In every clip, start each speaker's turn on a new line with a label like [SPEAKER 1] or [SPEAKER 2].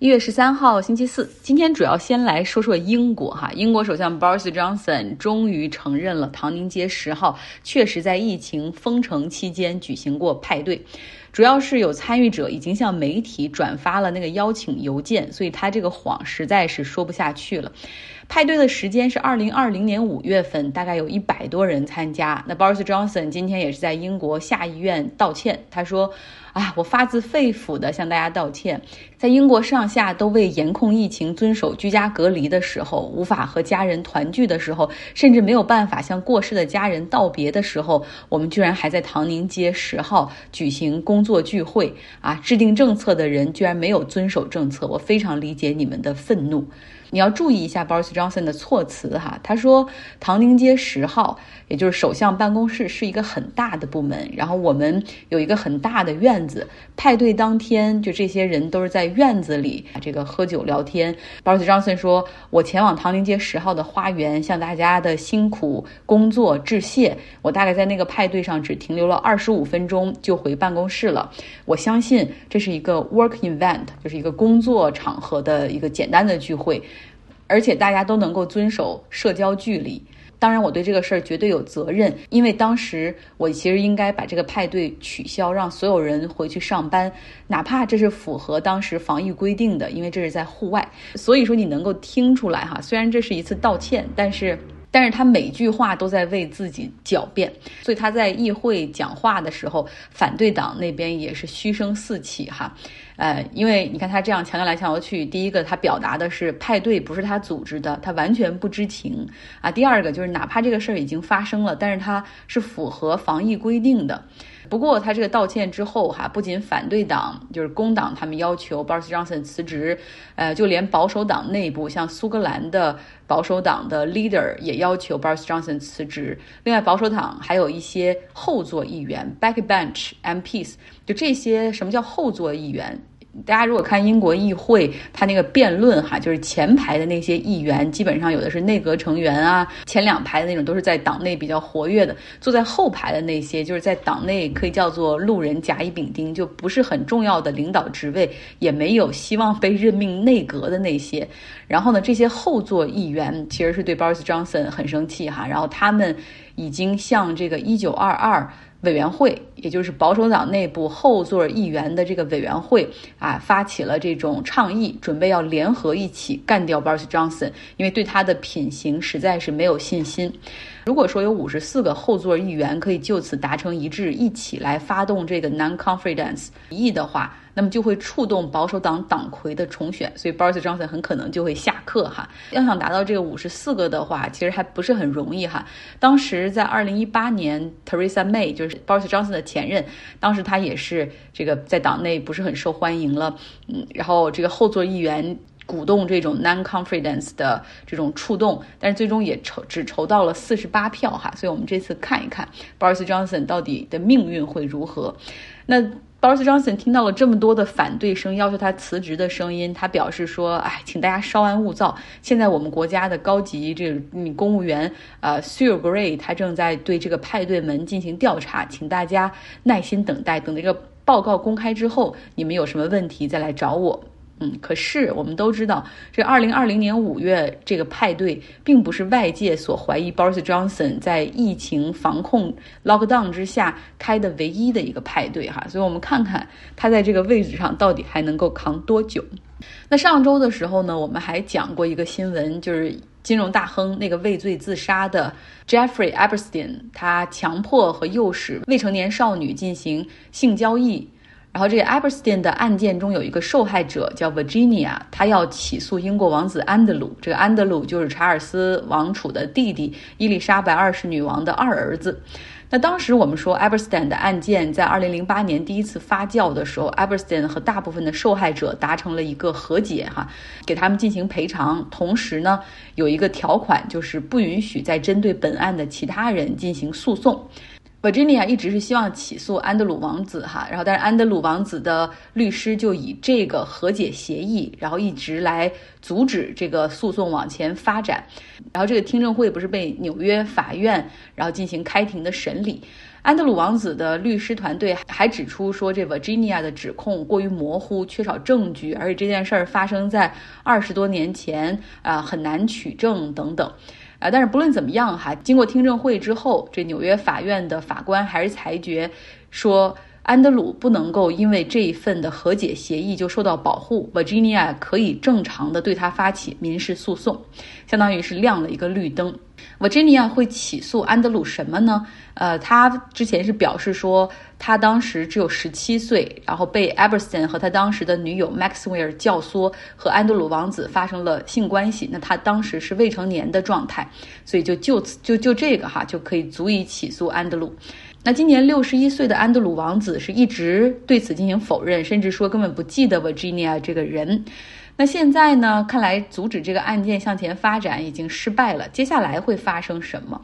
[SPEAKER 1] 一月十三号，星期四。今天主要先来说说英国哈。英国首相 Boris Johnson 终于承认了唐宁街十号确实在疫情封城期间举行过派对，主要是有参与者已经向媒体转发了那个邀请邮件，所以他这个谎实在是说不下去了。派对的时间是二零二零年五月份，大概有一百多人参加。那 Boris Johnson 今天也是在英国下议院道歉，他说。啊，我发自肺腑地向大家道歉。在英国上下都为严控疫情、遵守居家隔离的时候，无法和家人团聚的时候，甚至没有办法向过世的家人道别的时候，我们居然还在唐宁街十号举行公工作聚会。啊，制定政策的人居然没有遵守政策，我非常理解你们的愤怒。你要注意一下 Boris Johnson 的措辞哈，他说唐宁街十号，也就是首相办公室是一个很大的部门，然后我们有一个很大的院子，派对当天就这些人都是在院子里这个喝酒聊天。Boris Johnson 说，我前往唐宁街十号的花园向大家的辛苦工作致谢，我大概在那个派对上只停留了二十五分钟就回办公室了。我相信这是一个 work event，就是一个工作场合的一个简单的聚会。而且大家都能够遵守社交距离。当然，我对这个事儿绝对有责任，因为当时我其实应该把这个派对取消，让所有人回去上班，哪怕这是符合当时防疫规定的，因为这是在户外。所以说，你能够听出来哈，虽然这是一次道歉，但是。但是他每句话都在为自己狡辩，所以他在议会讲话的时候，反对党那边也是嘘声四起哈，呃，因为你看他这样强调来强调去，第一个他表达的是派对不是他组织的，他完全不知情。啊；第二个就是哪怕这个事儿已经发生了，但是他是符合防疫规定的。不过他这个道歉之后，哈，不仅反对党就是工党他们要求 Boris Johnson 辞职，呃，就连保守党内部，像苏格兰的保守党的 leader 也要求 Boris Johnson 辞职。另外，保守党还有一些后座议员 （backbench MPs），就这些什么叫后座议员？大家如果看英国议会，他那个辩论哈，就是前排的那些议员，基本上有的是内阁成员啊，前两排的那种都是在党内比较活跃的。坐在后排的那些，就是在党内可以叫做路人甲乙丙丁，就不是很重要的领导职位，也没有希望被任命内阁的那些。然后呢，这些后座议员其实是对 Boris Johnson 很生气哈，然后他们已经向这个一九二二。委员会，也就是保守党内部后座议员的这个委员会啊，发起了这种倡议，准备要联合一起干掉 Boris Johnson，因为对他的品行实在是没有信心。如果说有五十四个后座议员可以就此达成一致，一起来发动这个 non-confidence 议的话，那么就会触动保守党党魁的重选，所以 Boris Johnson 很可能就会下课哈。要想达到这个五十四个的话，其实还不是很容易哈。当时在二零一八年，Theresa May 就是 Boris Johnson 的前任，当时他也是这个在党内不是很受欢迎了，嗯，然后这个后座议员。鼓动这种 non-confidence 的这种触动，但是最终也筹只筹到了四十八票哈，所以我们这次看一看 Boris Johnson 到底的命运会如何。那 Boris Johnson 听到了这么多的反对声，要求他辞职的声音，他表示说：“哎，请大家稍安勿躁。现在我们国家的高级这个公务员呃，Sir Gray 他正在对这个派对门进行调查，请大家耐心等待，等这个报告公开之后，你们有什么问题再来找我。”嗯，可是我们都知道，这二零二零年五月这个派对，并不是外界所怀疑 Boris Johnson 在疫情防控 lockdown 之下开的唯一的一个派对哈，所以我们看看他在这个位置上到底还能够扛多久。那上周的时候呢，我们还讲过一个新闻，就是金融大亨那个畏罪自杀的 Jeffrey Epstein，他强迫和诱使未成年少女进行性交易。然后这个 Epstein 的案件中有一个受害者叫 Virginia，他要起诉英国王子安德鲁。这个安德鲁就是查尔斯王储的弟弟，伊丽莎白二世女王的二儿子。那当时我们说 Epstein 的案件在2008年第一次发酵的时候，Epstein 和大部分的受害者达成了一个和解，哈，给他们进行赔偿。同时呢，有一个条款就是不允许再针对本案的其他人进行诉讼。Virginia 一直是希望起诉安德鲁王子哈，然后但是安德鲁王子的律师就以这个和解协议，然后一直来阻止这个诉讼往前发展。然后这个听证会不是被纽约法院然后进行开庭的审理，安德鲁王子的律师团队还指出说，这 Virginia 的指控过于模糊，缺少证据，而且这件事儿发生在二十多年前，啊，很难取证等等。啊，但是不论怎么样哈，经过听证会之后，这纽约法院的法官还是裁决说。安德鲁不能够因为这一份的和解协议就受到保护，Virginia 可以正常的对他发起民事诉讼，相当于是亮了一个绿灯。Virginia 会起诉安德鲁什么呢？呃，他之前是表示说，他当时只有十七岁，然后被 e b e r s o n 和他当时的女友 Maxwell 教唆和安德鲁王子发生了性关系，那他当时是未成年的状态，所以就就此就就这个哈就可以足以起诉安德鲁。那今年六十一岁的安德鲁王子是一直对此进行否认，甚至说根本不记得 Virginia 这个人。那现在呢？看来阻止这个案件向前发展已经失败了。接下来会发生什么？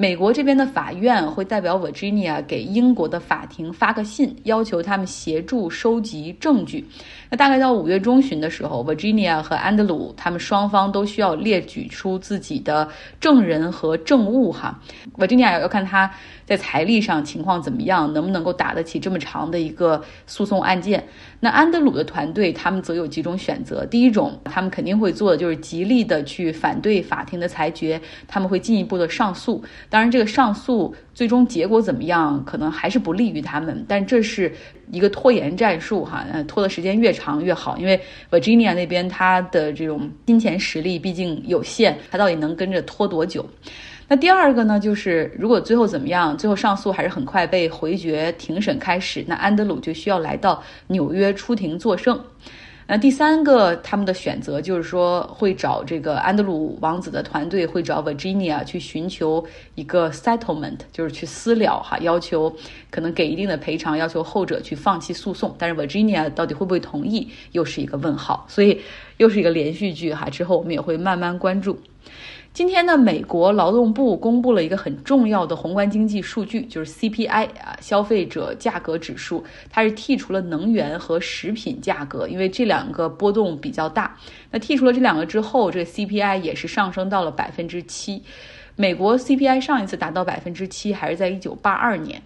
[SPEAKER 1] 美国这边的法院会代表 Virginia 给英国的法庭发个信，要求他们协助收集证据。那大概到五月中旬的时候，Virginia 和安德鲁他们双方都需要列举出自己的证人和证物。哈，Virginia 要看他在财力上情况怎么样，能不能够打得起这么长的一个诉讼案件。那安德鲁的团队他们则有几种选择。第一种，他们肯定会做的就是极力的去反对法庭的裁决，他们会进一步的上诉。当然，这个上诉最终结果怎么样，可能还是不利于他们。但这是一个拖延战术，哈，拖的时间越长越好。因为 Virginia 那边他的这种金钱实力毕竟有限，他到底能跟着拖多久？那第二个呢，就是如果最后怎么样，最后上诉还是很快被回绝，庭审开始，那安德鲁就需要来到纽约出庭作证。那第三个，他们的选择就是说，会找这个安德鲁王子的团队，会找 Virginia 去寻求一个 settlement，就是去私了哈，要求可能给一定的赔偿，要求后者去放弃诉讼。但是 Virginia 到底会不会同意，又是一个问号。所以又是一个连续剧哈，之后我们也会慢慢关注。今天呢，美国劳动部公布了一个很重要的宏观经济数据，就是 CPI 啊，消费者价格指数。它是剔除了能源和食品价格，因为这两个波动比较大。那剔除了这两个之后，这个 CPI 也是上升到了百分之七。美国 CPI 上一次达到百分之七还是在一九八二年。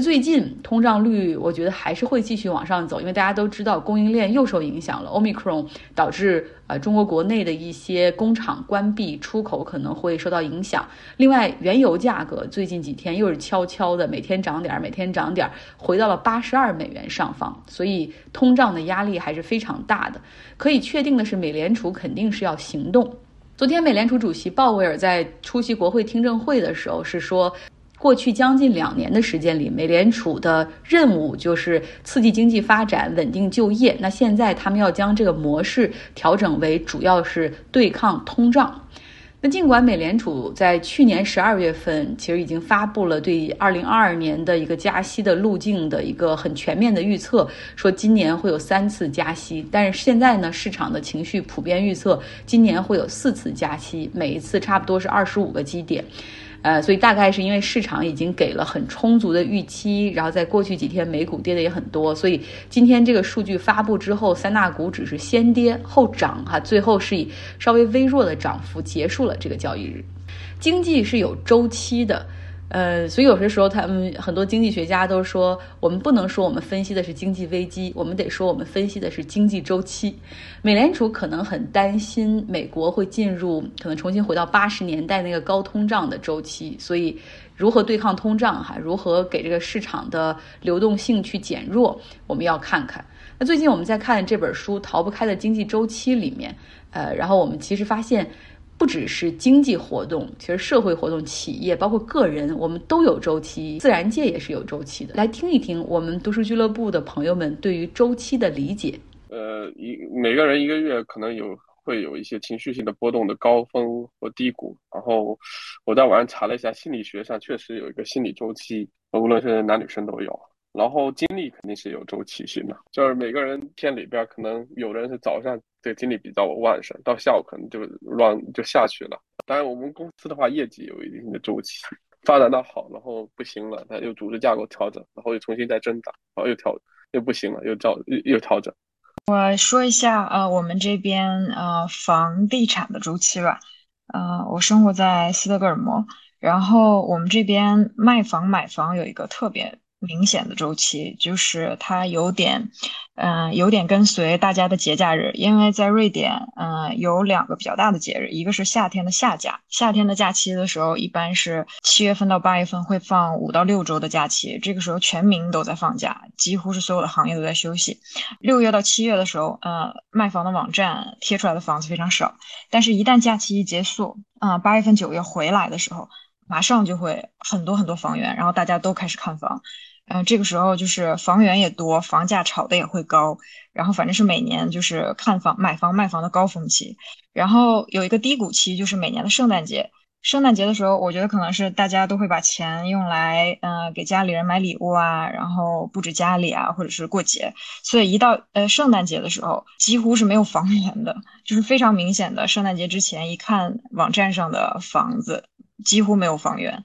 [SPEAKER 1] 最近通胀率，我觉得还是会继续往上走，因为大家都知道供应链又受影响了。Omicron 导致呃中国国内的一些工厂关闭，出口可能会受到影响。另外，原油价格最近几天又是悄悄的每天涨点儿，每天涨点儿，回到了八十二美元上方，所以通胀的压力还是非常大的。可以确定的是，美联储肯定是要行动。昨天，美联储主席鲍威尔在出席国会听证会的时候是说。过去将近两年的时间里，美联储的任务就是刺激经济发展、稳定就业。那现在他们要将这个模式调整为主要是对抗通胀。那尽管美联储在去年十二月份其实已经发布了对二零二二年的一个加息的路径的一个很全面的预测，说今年会有三次加息，但是现在呢，市场的情绪普遍预测今年会有四次加息，每一次差不多是二十五个基点。呃，所以大概是因为市场已经给了很充足的预期，然后在过去几天美股跌的也很多，所以今天这个数据发布之后，三大股指是先跌后涨，哈，最后是以稍微微弱的涨幅结束了这个交易日。经济是有周期的。呃，所以有些时候，他们很多经济学家都说，我们不能说我们分析的是经济危机，我们得说我们分析的是经济周期。美联储可能很担心美国会进入可能重新回到八十年代那个高通胀的周期，所以如何对抗通胀，哈，如何给这个市场的流动性去减弱，我们要看看。那最近我们在看这本书《逃不开的经济周期》里面，呃，然后我们其实发现。不只是经济活动，其实社会活动、企业包括个人，我们都有周期，自然界也是有周期的。来听一听我们读书俱乐部的朋友们对于周期的理解。
[SPEAKER 2] 呃，一每个人一个月可能有会有一些情绪性的波动的高峰和低谷。然后我在网上查了一下，心理学上确实有一个心理周期，无论是男女生都有。然后精力肯定是有周期性的，就是每个人天里边可能有的人是早上这个精力比较旺盛，到下午可能就乱就下去了。当然我们公司的话，业绩有一定的周期，发展到好，然后不行了，它又组织架构调整，然后又重新再增长，然后又调又不行了，又调又又调整。
[SPEAKER 3] 我说一下呃，我们这边呃房地产的周期吧。呃，我生活在斯德哥尔摩。然后我们这边卖房买房有一个特别。明显的周期就是它有点，嗯，有点跟随大家的节假日，因为在瑞典，嗯，有两个比较大的节日，一个是夏天的夏假，夏天的假期的时候，一般是七月份到八月份会放五到六周的假期，这个时候全民都在放假，几乎是所有的行业都在休息。六月到七月的时候，呃，卖房的网站贴出来的房子非常少，但是一旦假期一结束，啊，八月份九月回来的时候，马上就会很多很多房源，然后大家都开始看房。嗯，这个时候就是房源也多，房价炒的也会高，然后反正是每年就是看房、买房、卖房的高峰期，然后有一个低谷期，就是每年的圣诞节。圣诞节的时候，我觉得可能是大家都会把钱用来，嗯，给家里人买礼物啊，然后布置家里啊，或者是过节。所以一到呃圣诞节的时候，几乎是没有房源的，就是非常明显的。圣诞节之前一看网站上的房子，几乎没有房源。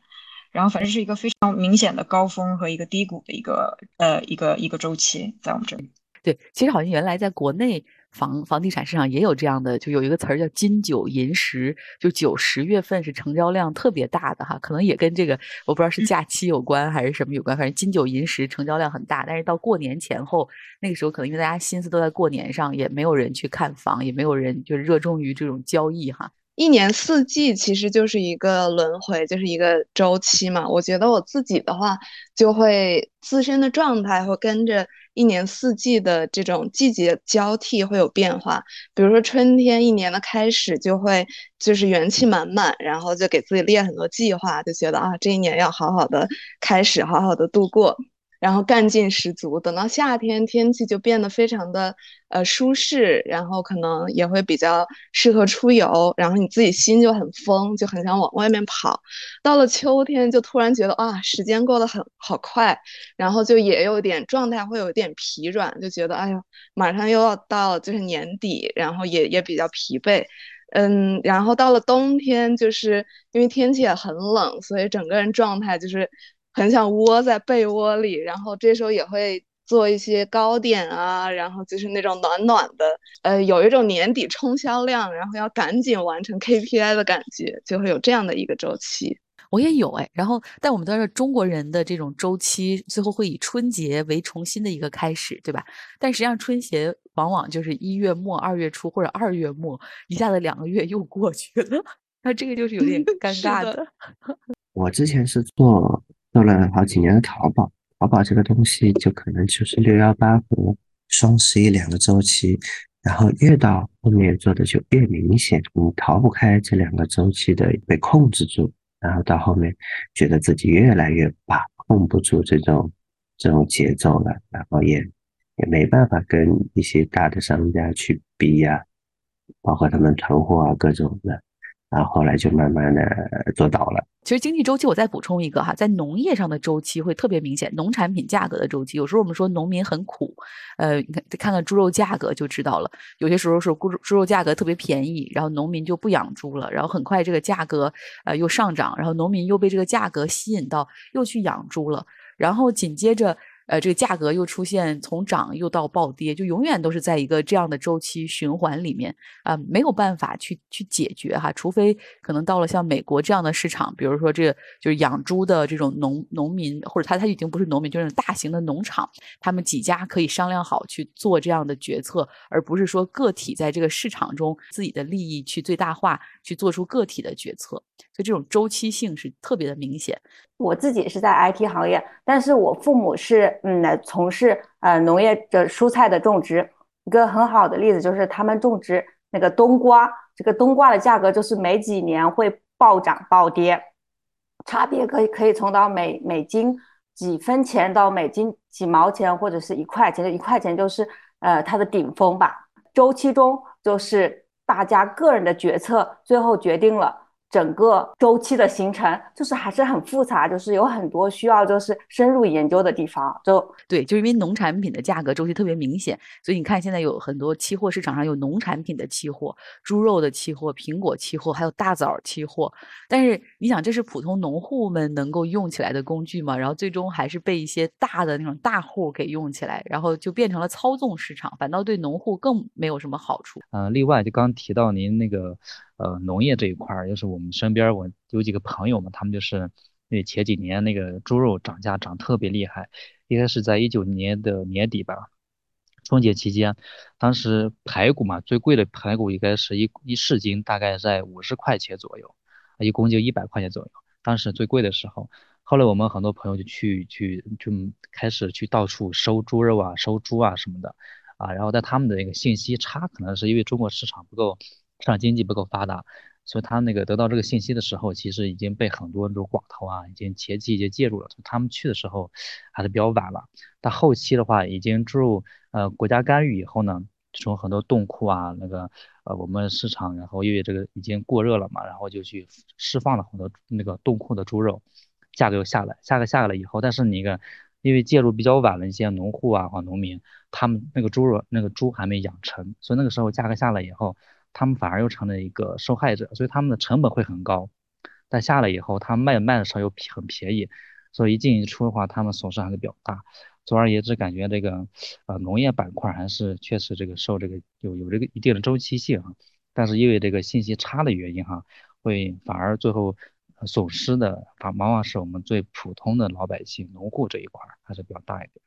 [SPEAKER 3] 然后反正是一个非常明显的高峰和一个低谷的一个呃一个一个周期，在我们这里。
[SPEAKER 4] 对，其实好像原来在国内房房地产市场也有这样的，就有一个词儿叫金九银十，就九十月份是成交量特别大的哈，可能也跟这个我不知道是假期有关还是什么有关，反正金九银十成交量很大。但是到过年前后，那个时候可能因为大家心思都在过年上，也没有人去看房，也没有人就是热衷于这种交易哈。
[SPEAKER 5] 一年四季其实就是一个轮回，就是一个周期嘛。我觉得我自己的话，就会自身的状态会跟着一年四季的这种季节交替会有变化。比如说春天，一年的开始就会就是元气满满，然后就给自己列很多计划，就觉得啊，这一年要好好的开始，好好的度过。然后干劲十足，等到夏天天气就变得非常的呃舒适，然后可能也会比较适合出游，然后你自己心就很疯，就很想往外面跑。到了秋天就突然觉得啊，时间过得很好快，然后就也有点状态会有点疲软，就觉得哎呦，马上又要到就是年底，然后也也比较疲惫，嗯，然后到了冬天，就是因为天气也很冷，所以整个人状态就是。很想窝在被窝里，然后这时候也会做一些糕点啊，然后就是那种暖暖的，呃，有一种年底冲销量，然后要赶紧完成 KPI 的感觉，就会有这样的一个周期。
[SPEAKER 4] 我也有哎，然后但我们都是中国人的这种周期，最后会以春节为重新的一个开始，对吧？但实际上春节往往就是一月末、二月初或者二月末，一下子两个月又过去了，那这个就是有点 尴尬的。
[SPEAKER 6] 我之前是做。做了好几年的淘宝，淘宝这个东西就可能就是六幺八和双十一两个周期，然后越到后面做的就越明显，你逃不开这两个周期的被控制住，然后到后面觉得自己越来越把控不住这种这种节奏了，然后也也没办法跟一些大的商家去比呀，包括他们囤货啊各种的。然后后来就慢慢的做到了。
[SPEAKER 4] 其实经济周期，我再补充一个哈，在农业上的周期会特别明显，农产品价格的周期。有时候我们说农民很苦，呃，你看看看猪肉价格就知道了。有些时候是猪猪肉价格特别便宜，然后农民就不养猪了，然后很快这个价格呃又上涨，然后农民又被这个价格吸引到，又去养猪了，然后紧接着。呃，这个价格又出现从涨又到暴跌，就永远都是在一个这样的周期循环里面啊，没有办法去去解决哈，除非可能到了像美国这样的市场，比如说这就是养猪的这种农农民，或者他他已经不是农民，就是大型的农场，他们几家可以商量好去做这样的决策，而不是说个体在这个市场中自己的利益去最大化，去做出个体的决策，所以这种周期性是特别的明显。
[SPEAKER 7] 我自己是在 IT 行业，但是我父母是嗯从事呃农业的蔬菜的种植。一个很好的例子就是他们种植那个冬瓜，这个冬瓜的价格就是每几年会暴涨暴跌，差别可以可以从到每每斤几分钱到每斤几毛钱或者是一块钱，就一块钱就是呃它的顶峰吧。周期中就是大家个人的决策最后决定了。整个周期的形成就是还是很复杂，就是有很多需要就是深入研究的地方。就
[SPEAKER 4] 对，就因为农产品的价格周期特别明显，所以你看现在有很多期货市场上有农产品的期货、猪肉的期货、苹果期货，还有大枣期货。但是你想，这是普通农户们能够用起来的工具吗？然后最终还是被一些大的那种大户给用起来，然后就变成了操纵市场，反倒对农户更没有什么好处。
[SPEAKER 8] 嗯，另外就刚提到您那个。呃农业这一块儿，就是我们身边我有几个朋友嘛，他们就是那前几年那个猪肉涨价涨特别厉害，应该是在一九年的年底吧，春节期间，当时排骨嘛最贵的排骨应该是一一市斤大概在五十块钱左右，一公斤一百块钱左右，当时最贵的时候。后来我们很多朋友就去去就开始去到处收猪肉啊，收猪啊什么的，啊，然后在他们的那个信息差，可能是因为中国市场不够，市场经济不够发达，所以他那个得到这个信息的时候，其实已经被很多这种寡头啊，已经前期已经介入了。他们去的时候还是比较晚了，但后期的话，已经注入呃国家干预以后呢，从很多冻库啊那个呃我们市场，然后因为这个已经过热了嘛，然后就去释放了很多那个冻库的猪肉。价格又下来，价格下来了以后，但是你一个，因为介入比较晚的一些农户啊或农民，他们那个猪肉那个猪还没养成，所以那个时候价格下来以后，他们反而又成了一个受害者，所以他们的成本会很高，但下来以后，他卖卖的时候又很便宜，所以一进一出的话，他们损失还是比较大。总而言之，感觉这个呃农业板块还是确实这个受这个有有这个一定的周期性啊，但是因为这个信息差的原因哈，会反而最后。损失的，反往往是我们最普通的老百姓、农户这一块还是比较大一点。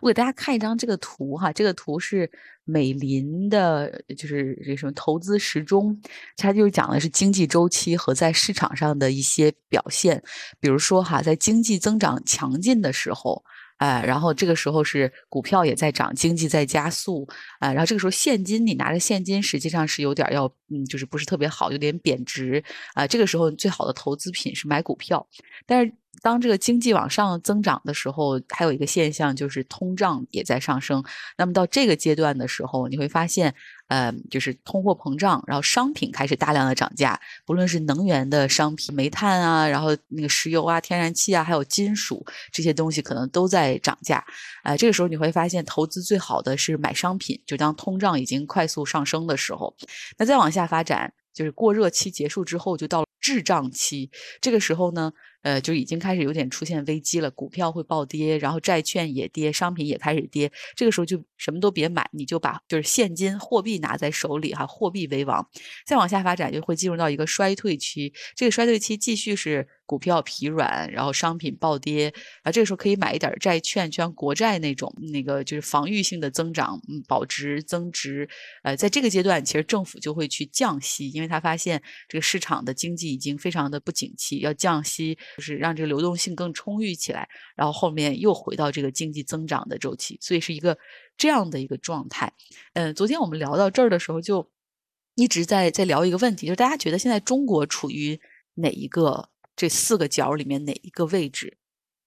[SPEAKER 4] 我给大家看一张这个图哈，这个图是美林的，就是这什么投资时钟，它就是讲的是经济周期和在市场上的一些表现。比如说哈，在经济增长强劲的时候。哎，然后这个时候是股票也在涨，经济在加速，啊，然后这个时候现金你拿着现金实际上是有点要，嗯，就是不是特别好，有点贬值，啊，这个时候最好的投资品是买股票，但是。当这个经济往上增长的时候，还有一个现象就是通胀也在上升。那么到这个阶段的时候，你会发现，呃，就是通货膨胀，然后商品开始大量的涨价，不论是能源的商品，煤炭啊，然后那个石油啊、天然气啊，还有金属这些东西，可能都在涨价。呃，这个时候你会发现，投资最好的是买商品，就当通胀已经快速上升的时候。那再往下发展，就是过热期结束之后，就到了滞胀期。这个时候呢？呃，就已经开始有点出现危机了，股票会暴跌，然后债券也跌，商品也开始跌。这个时候就什么都别买，你就把就是现金货币拿在手里哈，货币为王。再往下发展就会进入到一个衰退期，这个衰退期继续是。股票疲软，然后商品暴跌啊，这个时候可以买一点债券，就像国债那种，那个就是防御性的增长，嗯，保值增值。呃，在这个阶段，其实政府就会去降息，因为他发现这个市场的经济已经非常的不景气，要降息，就是让这个流动性更充裕起来，然后后面又回到这个经济增长的周期，所以是一个这样的一个状态。嗯，昨天我们聊到这儿的时候，就一直在在聊一个问题，就是大家觉得现在中国处于哪一个？这四个角里面哪一个位置？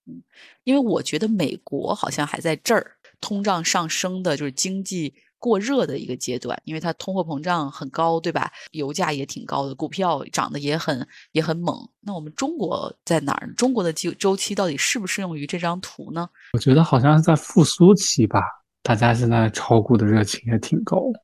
[SPEAKER 4] 嗯，因为我觉得美国好像还在这儿，通胀上升的就是经济过热的一个阶段，因为它通货膨胀很高，对吧？油价也挺高的，股票涨得也很也很猛。那我们中国在哪儿？中国的周周期到底适不适用于这张图呢？
[SPEAKER 9] 我觉得好像是在复苏期吧，大家现在炒股的热情也挺高的。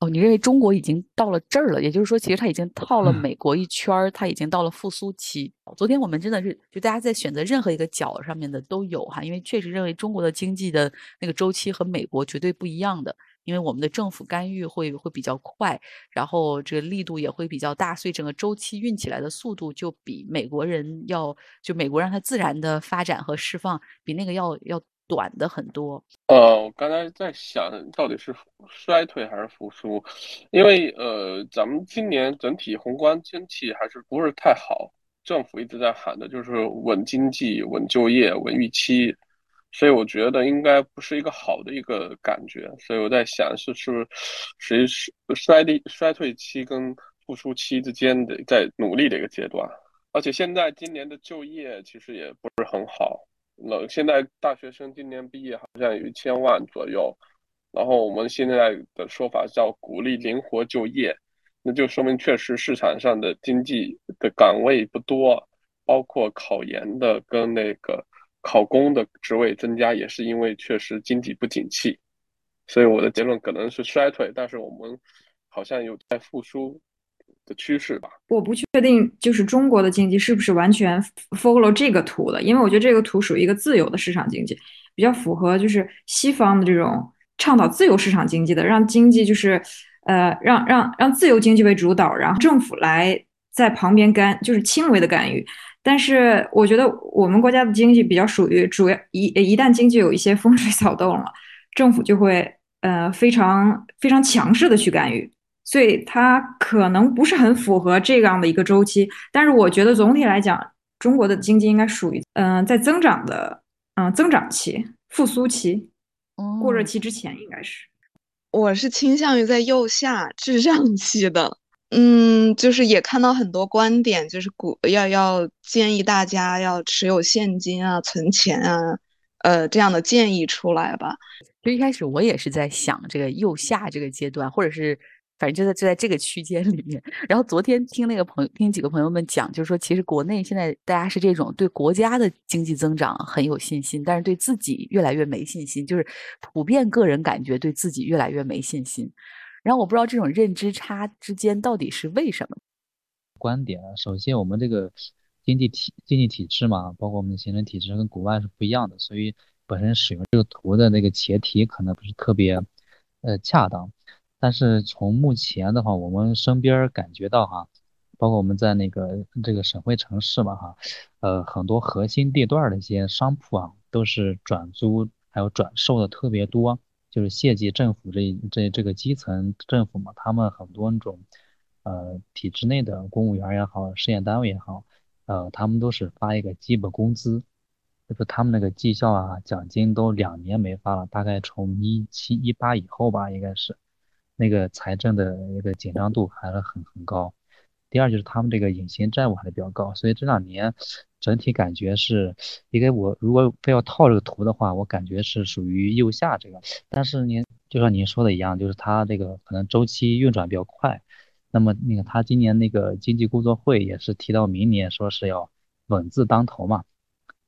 [SPEAKER 4] 哦，你认为中国已经到了这儿了？也就是说，其实它已经套了美国一圈儿，它已经到了复苏期。昨天我们真的是，就大家在选择任何一个角上面的都有哈，因为确实认为中国的经济的那个周期和美国绝对不一样的，因为我们的政府干预会会比较快，然后这个力度也会比较大，所以整个周期运起来的速度就比美国人要，就美国让它自然的发展和释放比那个要要。短的很多。
[SPEAKER 2] 呃，我刚才在想到底是衰退还是复苏，因为呃，咱们今年整体宏观经济还是不是太好，政府一直在喊的就是稳经济、稳就业、稳预期，所以我觉得应该不是一个好的一个感觉。所以我在想，是是不是属于衰的衰退期跟复苏期之间的在努力的一个阶段？而且现在今年的就业其实也不是很好。那现在大学生今年毕业好像有一千万左右，然后我们现在的说法叫鼓励灵活就业，那就说明确实市场上的经济的岗位不多，包括考研的跟那个考公的职位增加，也是因为确实经济不景气，所以我的结论可能是衰退，但是我们好像有在复苏。的趋势吧，
[SPEAKER 3] 我不确定，就是中国的经济是不是完全 follow 这个图的，因为我觉得这个图属于一个自由的市场经济，比较符合就是西方的这种倡导自由市场经济的，让经济就是呃，让让让自由经济为主导，然后政府来在旁边干，就是轻微的干预。但是我觉得我们国家的经济比较属于主要一一旦经济有一些风吹草 动了，政府就会呃非常非常强势的去干预，所以它可能不是很符合这样的一个周期。但是我觉得总体来讲，中国的经济应该属于嗯、呃、在增长的嗯、呃、增长期、复苏期、过热期之前应该是。
[SPEAKER 5] 我是倾向于在右下滞胀期的。嗯，就是也看到很多观点，就是鼓要要建议大家要持有现金啊、存钱啊，呃，这样的建议出来吧。
[SPEAKER 1] 就一开始我也是在想这个右下这个阶段，或者是反正就在就在这个区间里面。然后昨天听那个朋友听几个朋友们讲，就是说其实国内现在大家是这种对国家的经济增长很有信心，但是对自己越来越没信心，就是普遍个人感觉对自己越来越没信心。然后我不知道这种认知差之间到底是为什么。
[SPEAKER 8] 观点啊，首先我们这个经济体经济体制嘛，包括我们的行政体制跟国外是不一样的，所以本身使用这个图的那个前提可能不是特别呃恰当。但是从目前的话，我们身边感觉到哈，包括我们在那个这个省会城市嘛哈，呃很多核心地段的一些商铺啊，都是转租还有转售的特别多。就是县级政府这这这个基层政府嘛，他们很多那种，呃，体制内的公务员也好，事业单位也好，呃，他们都是发一个基本工资，就是他们那个绩效啊、奖金都两年没发了，大概从一七一八以后吧，应该是，那个财政的一个紧张度还是很很高。第二就是他们这个隐形债务还是比较高，所以这两年整体感觉是，因为我如果非要套这个图的话，我感觉是属于右下这个。但是您就像您说的一样，就是它这个可能周期运转比较快。那么那个他今年那个经济工作会也是提到明年说是要稳字当头嘛，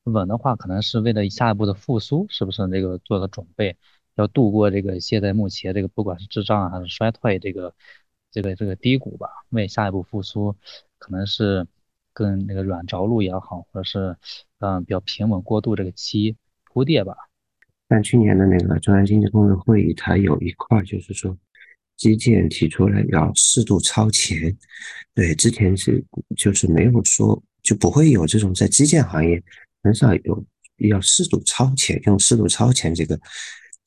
[SPEAKER 8] 稳的话可能是为了下一步的复苏，是不是那个做个准备，要度过这个现在目前这个不管是滞胀还是衰退这个。这个这个低谷吧，为下一步复苏，可能是跟那个软着陆也好，或者是嗯比较平稳过渡这个期铺垫吧。
[SPEAKER 6] 但去年的那个中央经济工作会议，它有一块就是说，基建提出来要适度超前。对，之前是就是没有说，就不会有这种在基建行业很少有要适度超前，用适度超前这个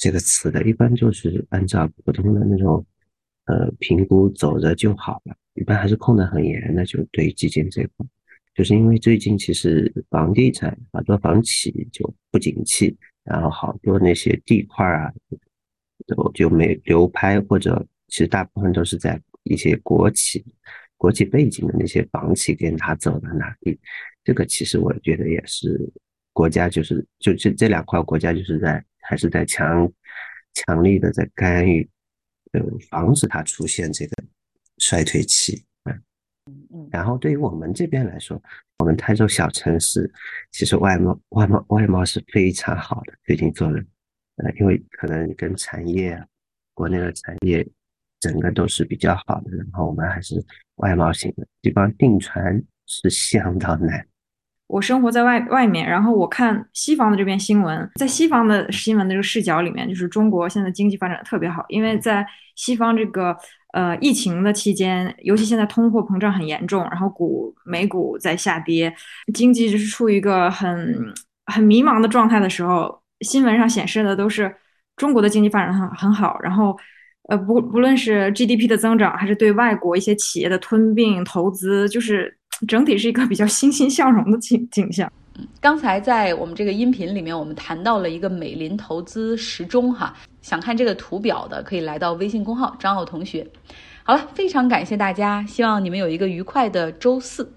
[SPEAKER 6] 这个词的，一般就是按照普通的那种。呃，评估走着就好了，一般还是控得很严的。就对基建这块，就是因为最近其实房地产好多房企就不景气，然后好多那些地块啊，都就没流拍，或者其实大部分都是在一些国企、国企背景的那些房企给拿走了拿地。这个其实我觉得也是国家就是就这这两块国家就是在还是在强强力的在干预。呃，防止它出现这个衰退期，嗯嗯。然后对于我们这边来说，我们台州小城市其实外贸外贸外贸是非常好的，最近做的，呃，因为可能跟产业啊，国内的产业整个都是比较好的，然后我们还是外贸型的，地方订船是相当难。
[SPEAKER 3] 我生活在外外面，然后我看西方的这边新闻，在西方的新闻的这个视角里面，就是中国现在经济发展的特别好，因为在西方这个呃疫情的期间，尤其现在通货膨胀很严重，然后股美股在下跌，经济就是处于一个很很迷茫的状态的时候，新闻上显示的都是中国的经济发展很很好，然后呃不不论是 GDP 的增长，还是对外国一些企业的吞并投资，就是。整体是一个比较欣欣向荣的景景象。
[SPEAKER 1] 嗯，刚才在我们这个音频里面，我们谈到了一个美林投资时钟哈，想看这个图表的可以来到微信公号张奥同学。好了，非常感谢大家，希望你们有一个愉快的周四。